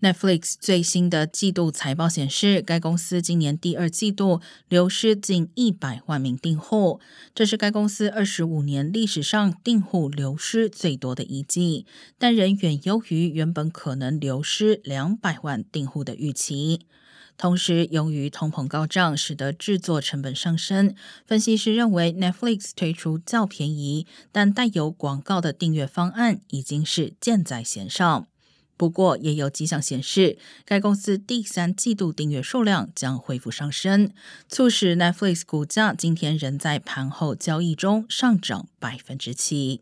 Netflix 最新的季度财报显示，该公司今年第二季度流失近一百万名订户，这是该公司二十五年历史上订户流失最多的一季，但仍远优于原本可能流失两百万订户的预期。同时，由于通膨高涨，使得制作成本上升。分析师认为，Netflix 推出较便宜但带有广告的订阅方案，已经是箭在弦上。不过，也有迹象显示，该公司第三季度订阅数量将恢复上升，促使 Netflix 股价今天仍在盘后交易中上涨百分之七。